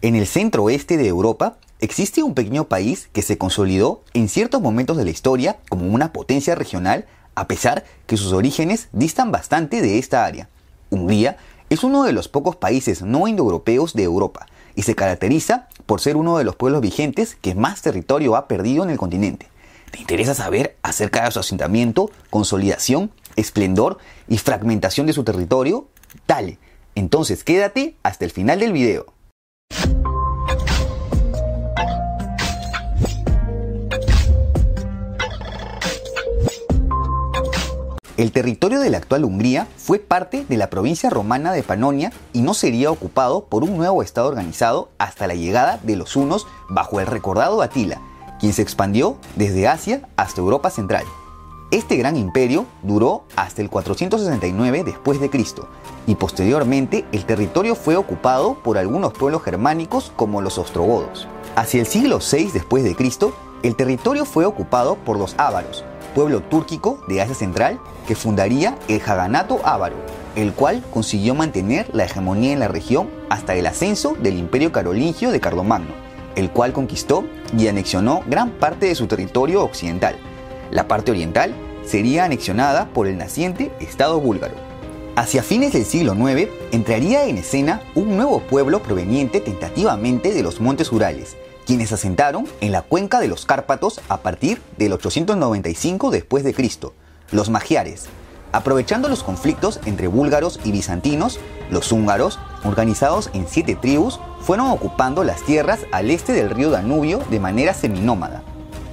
En el centro oeste de Europa existe un pequeño país que se consolidó en ciertos momentos de la historia como una potencia regional, a pesar que sus orígenes distan bastante de esta área. Hungría es uno de los pocos países no indoeuropeos de Europa y se caracteriza por ser uno de los pueblos vigentes que más territorio ha perdido en el continente. ¿Te interesa saber acerca de su asentamiento, consolidación, esplendor y fragmentación de su territorio? Dale, entonces quédate hasta el final del video. El territorio de la actual Hungría fue parte de la provincia romana de Panonia y no sería ocupado por un nuevo estado organizado hasta la llegada de los hunos bajo el recordado Atila, quien se expandió desde Asia hasta Europa Central. Este gran imperio duró hasta el 469 después de Cristo y posteriormente el territorio fue ocupado por algunos pueblos germánicos como los ostrogodos. Hacia el siglo VI después de Cristo, el territorio fue ocupado por los ávaros, pueblo túrquico de Asia Central que fundaría el Jaganato Ávaro, el cual consiguió mantener la hegemonía en la región hasta el ascenso del Imperio Carolingio de Carlomagno, el cual conquistó y anexionó gran parte de su territorio occidental. La parte oriental sería anexionada por el naciente Estado búlgaro. Hacia fines del siglo IX entraría en escena un nuevo pueblo proveniente tentativamente de los montes Urales, quienes asentaron en la cuenca de los Cárpatos a partir del 895 después de Cristo, los magiares. Aprovechando los conflictos entre búlgaros y bizantinos, los húngaros, organizados en siete tribus, fueron ocupando las tierras al este del río Danubio de manera seminómada.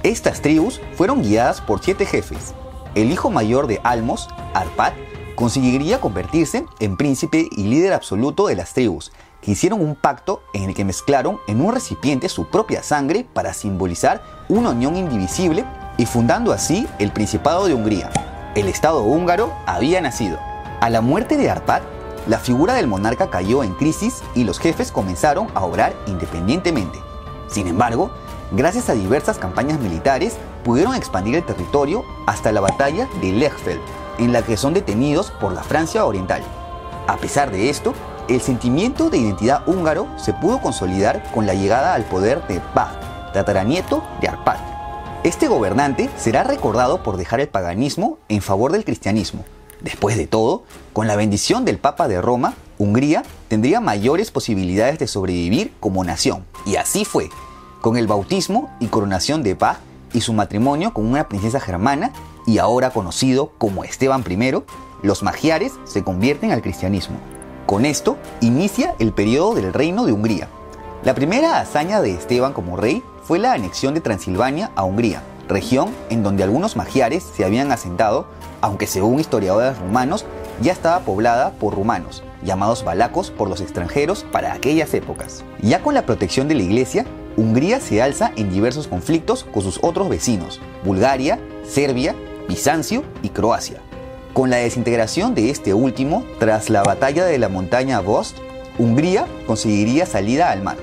Estas tribus fueron guiadas por siete jefes. El hijo mayor de Almos, Arpad, conseguiría convertirse en príncipe y líder absoluto de las tribus, hicieron un pacto en el que mezclaron en un recipiente su propia sangre para simbolizar una unión indivisible y fundando así el Principado de Hungría. El Estado húngaro había nacido. A la muerte de Arpad, la figura del monarca cayó en crisis y los jefes comenzaron a obrar independientemente. Sin embargo, gracias a diversas campañas militares, pudieron expandir el territorio hasta la batalla de Lechfeld, en la que son detenidos por la Francia Oriental. A pesar de esto, el sentimiento de identidad húngaro se pudo consolidar con la llegada al poder de Bach, tataranieto de Arpad. Este gobernante será recordado por dejar el paganismo en favor del cristianismo. Después de todo, con la bendición del Papa de Roma, Hungría tendría mayores posibilidades de sobrevivir como nación. Y así fue, con el bautismo y coronación de Bach y su matrimonio con una princesa germana y ahora conocido como Esteban I, los magiares se convierten al cristianismo. Con esto inicia el periodo del reino de Hungría. La primera hazaña de Esteban como rey fue la anexión de Transilvania a Hungría, región en donde algunos magiares se habían asentado, aunque según historiadores rumanos ya estaba poblada por rumanos, llamados balacos por los extranjeros para aquellas épocas. Ya con la protección de la iglesia, Hungría se alza en diversos conflictos con sus otros vecinos, Bulgaria, Serbia, Bizancio y Croacia. Con la desintegración de este último, tras la batalla de la montaña Vost, Hungría conseguiría salida al mar.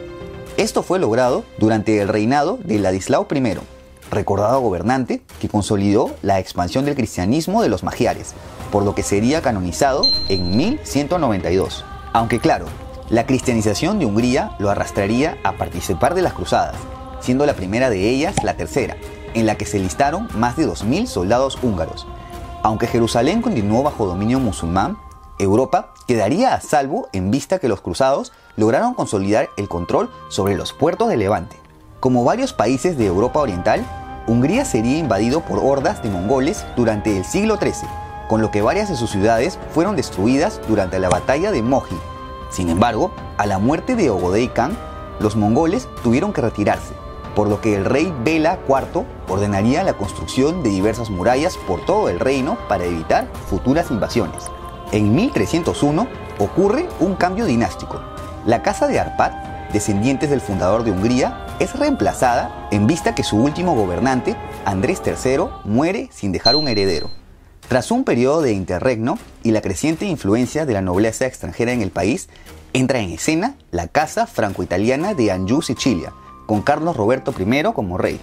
Esto fue logrado durante el reinado de Ladislao I, recordado gobernante que consolidó la expansión del cristianismo de los magiares, por lo que sería canonizado en 1192. Aunque claro, la cristianización de Hungría lo arrastraría a participar de las cruzadas, siendo la primera de ellas la tercera, en la que se listaron más de 2.000 soldados húngaros, aunque Jerusalén continuó bajo dominio musulmán, Europa quedaría a salvo en vista que los cruzados lograron consolidar el control sobre los puertos de Levante. Como varios países de Europa Oriental, Hungría sería invadido por hordas de mongoles durante el siglo XIII, con lo que varias de sus ciudades fueron destruidas durante la batalla de Mohi. Sin embargo, a la muerte de Ogodei Khan, los mongoles tuvieron que retirarse, por lo que el rey Bela IV ordenaría la construcción de diversas murallas por todo el reino para evitar futuras invasiones. En 1301 ocurre un cambio dinástico. La casa de Arpad, descendientes del fundador de Hungría, es reemplazada en vista que su último gobernante, Andrés III, muere sin dejar un heredero. Tras un periodo de interregno y la creciente influencia de la nobleza extranjera en el país, entra en escena la casa franco-italiana de Anjou, Sicilia, con Carlos Roberto I como rey.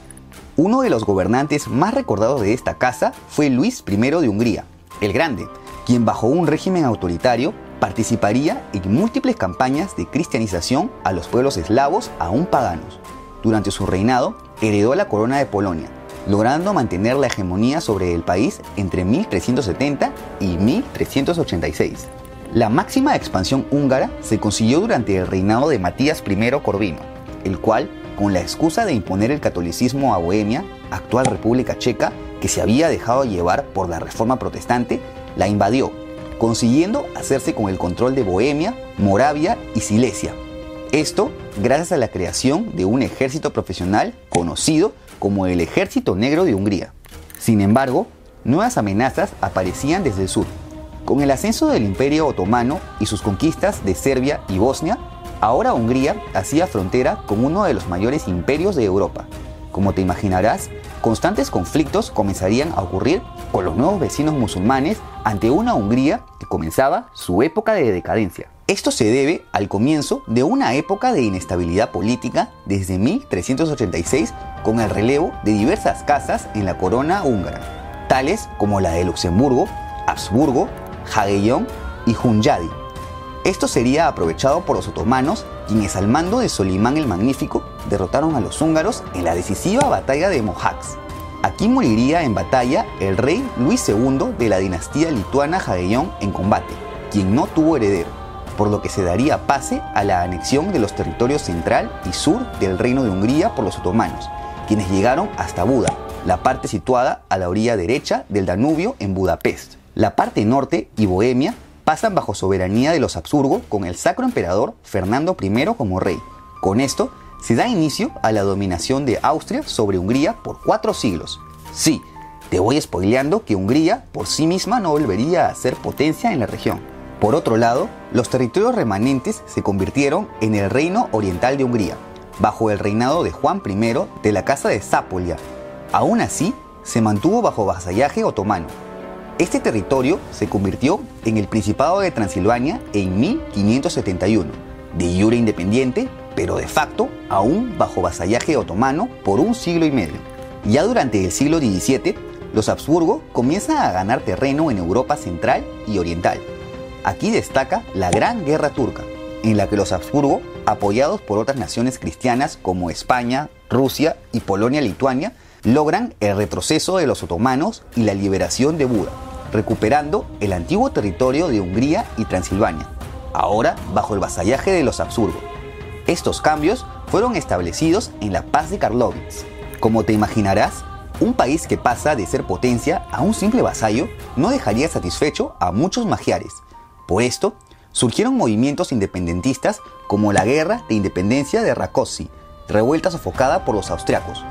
Uno de los gobernantes más recordados de esta casa fue Luis I de Hungría, el Grande, quien bajo un régimen autoritario participaría en múltiples campañas de cristianización a los pueblos eslavos aún paganos. Durante su reinado, heredó la corona de Polonia, logrando mantener la hegemonía sobre el país entre 1370 y 1386. La máxima expansión húngara se consiguió durante el reinado de Matías I Corvino, el cual, con la excusa de imponer el catolicismo a Bohemia, actual República Checa, que se había dejado llevar por la reforma protestante, la invadió, consiguiendo hacerse con el control de Bohemia, Moravia y Silesia. Esto gracias a la creación de un ejército profesional conocido como el Ejército Negro de Hungría. Sin embargo, nuevas amenazas aparecían desde el sur. Con el ascenso del Imperio Otomano y sus conquistas de Serbia y Bosnia, ahora Hungría hacía frontera con uno de los mayores imperios de Europa. Como te imaginarás, constantes conflictos comenzarían a ocurrir con los nuevos vecinos musulmanes ante una Hungría que comenzaba su época de decadencia. Esto se debe al comienzo de una época de inestabilidad política desde 1386 con el relevo de diversas casas en la corona húngara, tales como la de Luxemburgo, Habsburgo, Jagellón y Hunyadi. Esto sería aprovechado por los otomanos, quienes al mando de Solimán el Magnífico derrotaron a los húngaros en la decisiva batalla de Mohacs. Aquí moriría en batalla el rey Luis II de la dinastía lituana Jagellón en combate, quien no tuvo heredero, por lo que se daría pase a la anexión de los territorios central y sur del reino de Hungría por los otomanos, quienes llegaron hasta Buda, la parte situada a la orilla derecha del Danubio en Budapest. La parte norte y Bohemia pasan bajo soberanía de los Habsburgo con el sacro emperador Fernando I como rey. Con esto se da inicio a la dominación de Austria sobre Hungría por cuatro siglos. Sí, te voy spoileando que Hungría por sí misma no volvería a ser potencia en la región. Por otro lado, los territorios remanentes se convirtieron en el Reino Oriental de Hungría, bajo el reinado de Juan I de la Casa de Zápolia. Aún así, se mantuvo bajo vasallaje otomano. Este territorio se convirtió en el Principado de Transilvania en 1571, de jure independiente pero de facto aún bajo vasallaje otomano por un siglo y medio. Ya durante el siglo XVII, los Habsburgo comienzan a ganar terreno en Europa central y oriental. Aquí destaca la Gran Guerra Turca, en la que los Habsburgo, apoyados por otras naciones cristianas como España, Rusia y Polonia-Lituania, logran el retroceso de los otomanos y la liberación de Buda, recuperando el antiguo territorio de Hungría y Transilvania, ahora bajo el vasallaje de los Habsburgo. Estos cambios fueron establecidos en la paz de Karlovitz. Como te imaginarás, un país que pasa de ser potencia a un simple vasallo no dejaría satisfecho a muchos magiares. Por esto, surgieron movimientos independentistas como la Guerra de Independencia de Rákóczi, revuelta sofocada por los austriacos.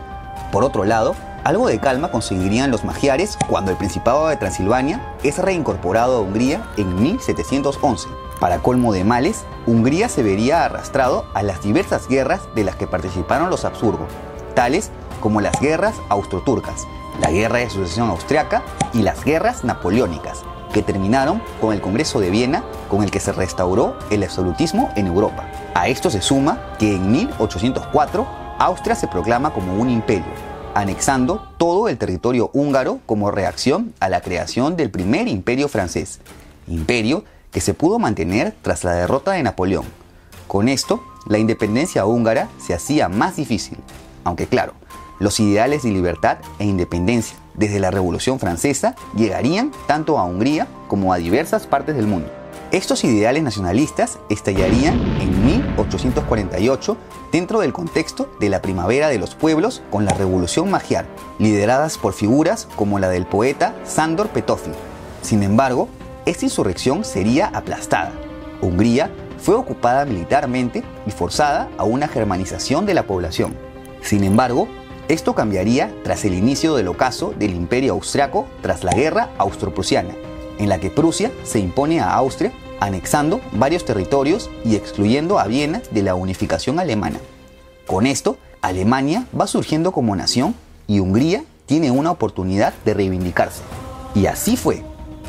Por otro lado, algo de calma conseguirían los magiares cuando el Principado de Transilvania es reincorporado a Hungría en 1711. Para colmo de males, Hungría se vería arrastrado a las diversas guerras de las que participaron los Habsburgo, tales como las guerras austroturcas, la guerra de sucesión austriaca y las guerras napoleónicas, que terminaron con el Congreso de Viena con el que se restauró el absolutismo en Europa. A esto se suma que en 1804 Austria se proclama como un imperio, anexando todo el territorio húngaro como reacción a la creación del primer imperio francés, imperio que se pudo mantener tras la derrota de Napoleón. Con esto, la independencia húngara se hacía más difícil, aunque claro, los ideales de libertad e independencia desde la Revolución Francesa llegarían tanto a Hungría como a diversas partes del mundo. Estos ideales nacionalistas estallarían en 1848 dentro del contexto de la primavera de los pueblos con la Revolución Magiar, lideradas por figuras como la del poeta Sándor Petőfi. Sin embargo, esta insurrección sería aplastada. Hungría fue ocupada militarmente y forzada a una germanización de la población. Sin embargo, esto cambiaría tras el inicio del ocaso del Imperio Austriaco tras la Guerra Austro-Prusiana, en la que Prusia se impone a Austria, anexando varios territorios y excluyendo a Viena de la unificación alemana. Con esto, Alemania va surgiendo como nación y Hungría tiene una oportunidad de reivindicarse. Y así fue.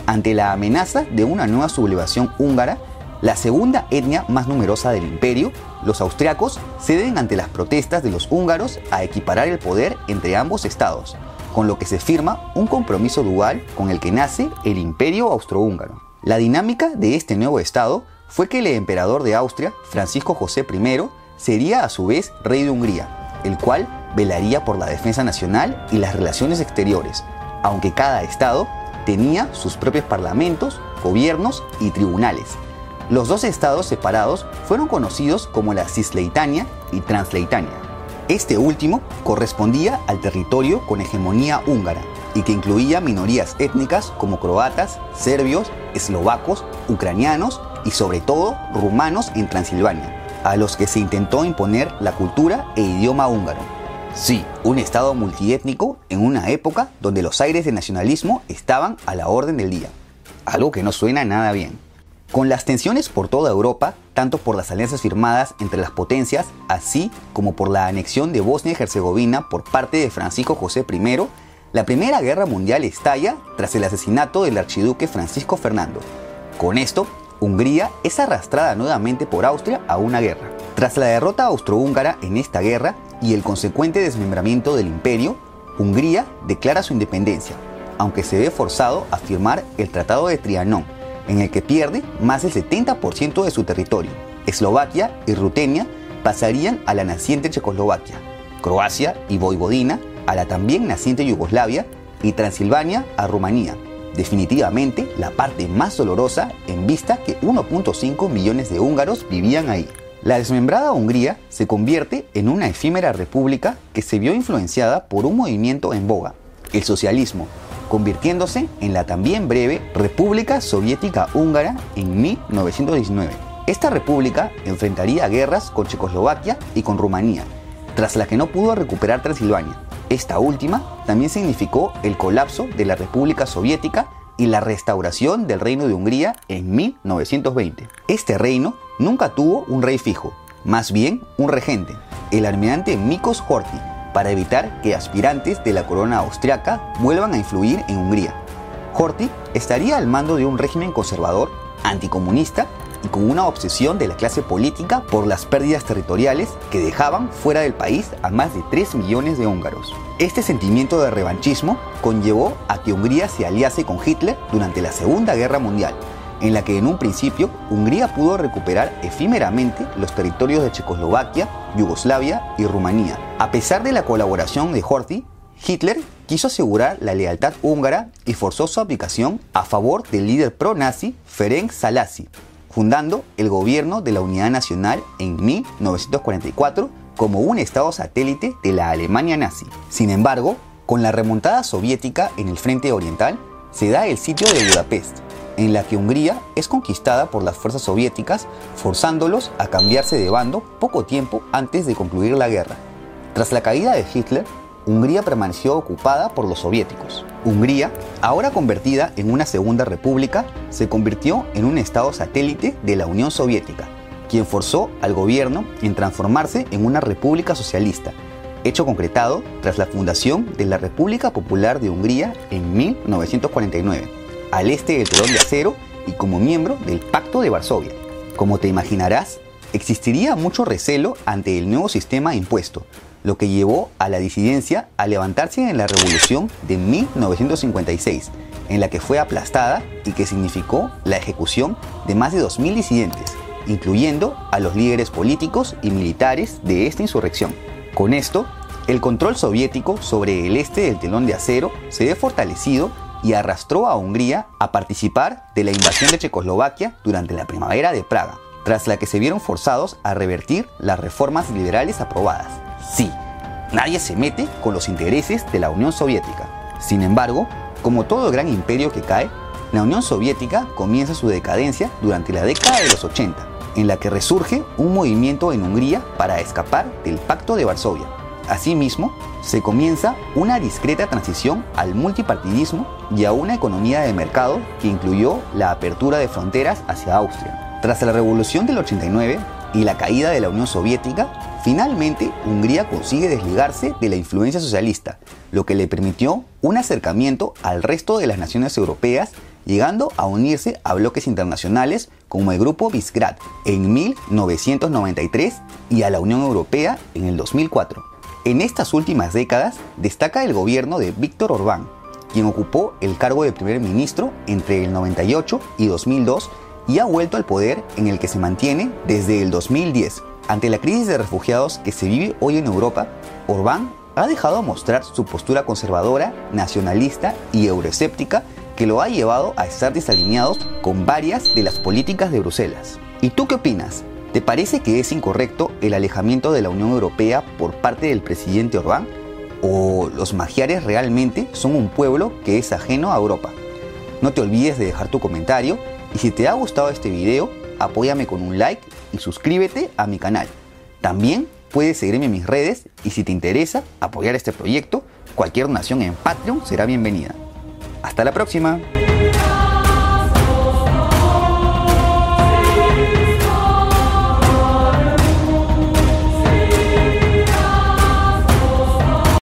Ante la amenaza de una nueva sublevación húngara, la segunda etnia más numerosa del imperio, los austriacos ceden ante las protestas de los húngaros a equiparar el poder entre ambos estados, con lo que se firma un compromiso dual con el que nace el imperio austrohúngaro. La dinámica de este nuevo Estado fue que el emperador de Austria, Francisco José I, sería a su vez rey de Hungría, el cual velaría por la defensa nacional y las relaciones exteriores, aunque cada Estado tenía sus propios parlamentos, gobiernos y tribunales. Los dos estados separados fueron conocidos como la Cisleitania y Transleitania. Este último correspondía al territorio con hegemonía húngara y que incluía minorías étnicas como croatas, serbios, eslovacos, ucranianos y sobre todo rumanos en Transilvania, a los que se intentó imponer la cultura e idioma húngaro. Sí, un estado multiétnico en una época donde los aires de nacionalismo estaban a la orden del día. Algo que no suena nada bien. Con las tensiones por toda Europa, tanto por las alianzas firmadas entre las potencias, así como por la anexión de Bosnia y Herzegovina por parte de Francisco José I, la Primera Guerra Mundial estalla tras el asesinato del archiduque Francisco Fernando. Con esto, Hungría es arrastrada nuevamente por Austria a una guerra. Tras la derrota austrohúngara en esta guerra y el consecuente desmembramiento del imperio, Hungría declara su independencia, aunque se ve forzado a firmar el Tratado de Trianón, en el que pierde más del 70% de su territorio. Eslovaquia y Rutenia pasarían a la naciente Checoslovaquia, Croacia y Voivodina a la también naciente Yugoslavia y Transilvania a Rumanía. Definitivamente la parte más dolorosa en vista que 1.5 millones de húngaros vivían ahí. La desmembrada Hungría se convierte en una efímera república que se vio influenciada por un movimiento en boga, el socialismo, convirtiéndose en la también breve República Soviética Húngara en 1919. Esta república enfrentaría guerras con Checoslovaquia y con Rumanía, tras la que no pudo recuperar Transilvania. Esta última también significó el colapso de la República Soviética y la restauración del Reino de Hungría en 1920. Este reino nunca tuvo un rey fijo, más bien un regente, el almirante Mikos Horthy, para evitar que aspirantes de la corona austriaca vuelvan a influir en Hungría. Horthy estaría al mando de un régimen conservador, anticomunista y con una obsesión de la clase política por las pérdidas territoriales que dejaban fuera del país a más de 3 millones de húngaros. Este sentimiento de revanchismo conllevó a que Hungría se aliase con Hitler durante la Segunda Guerra Mundial en la que en un principio Hungría pudo recuperar efímeramente los territorios de Checoslovaquia, Yugoslavia y Rumanía. A pesar de la colaboración de Horthy, Hitler quiso asegurar la lealtad húngara y forzó su aplicación a favor del líder pro-nazi Ferenc Salasi, fundando el gobierno de la Unidad Nacional en 1944 como un estado satélite de la Alemania nazi. Sin embargo, con la remontada soviética en el frente oriental, se da el sitio de Budapest, en la que Hungría es conquistada por las fuerzas soviéticas, forzándolos a cambiarse de bando poco tiempo antes de concluir la guerra. Tras la caída de Hitler, Hungría permaneció ocupada por los soviéticos. Hungría, ahora convertida en una segunda república, se convirtió en un estado satélite de la Unión Soviética, quien forzó al gobierno en transformarse en una república socialista, hecho concretado tras la fundación de la República Popular de Hungría en 1949 al este del telón de acero y como miembro del Pacto de Varsovia. Como te imaginarás, existiría mucho recelo ante el nuevo sistema impuesto, lo que llevó a la disidencia a levantarse en la revolución de 1956, en la que fue aplastada y que significó la ejecución de más de 2.000 disidentes, incluyendo a los líderes políticos y militares de esta insurrección. Con esto, el control soviético sobre el este del telón de acero se ve fortalecido y arrastró a Hungría a participar de la invasión de Checoslovaquia durante la primavera de Praga, tras la que se vieron forzados a revertir las reformas liberales aprobadas. Sí, nadie se mete con los intereses de la Unión Soviética. Sin embargo, como todo gran imperio que cae, la Unión Soviética comienza su decadencia durante la década de los 80, en la que resurge un movimiento en Hungría para escapar del Pacto de Varsovia. Asimismo, se comienza una discreta transición al multipartidismo y a una economía de mercado que incluyó la apertura de fronteras hacia Austria. Tras la revolución del 89 y la caída de la Unión Soviética, finalmente Hungría consigue desligarse de la influencia socialista, lo que le permitió un acercamiento al resto de las naciones europeas, llegando a unirse a bloques internacionales como el Grupo Visegrad en 1993 y a la Unión Europea en el 2004. En estas últimas décadas destaca el gobierno de Víctor Orbán, quien ocupó el cargo de primer ministro entre el 98 y 2002 y ha vuelto al poder en el que se mantiene desde el 2010. Ante la crisis de refugiados que se vive hoy en Europa, Orbán ha dejado mostrar su postura conservadora, nacionalista y euroescéptica que lo ha llevado a estar desalineados con varias de las políticas de Bruselas. ¿Y tú qué opinas? ¿Te parece que es incorrecto el alejamiento de la Unión Europea por parte del presidente Orbán? ¿O los magiares realmente son un pueblo que es ajeno a Europa? No te olvides de dejar tu comentario y si te ha gustado este video, apóyame con un like y suscríbete a mi canal. También puedes seguirme en mis redes y si te interesa apoyar este proyecto, cualquier donación en Patreon será bienvenida. Hasta la próxima.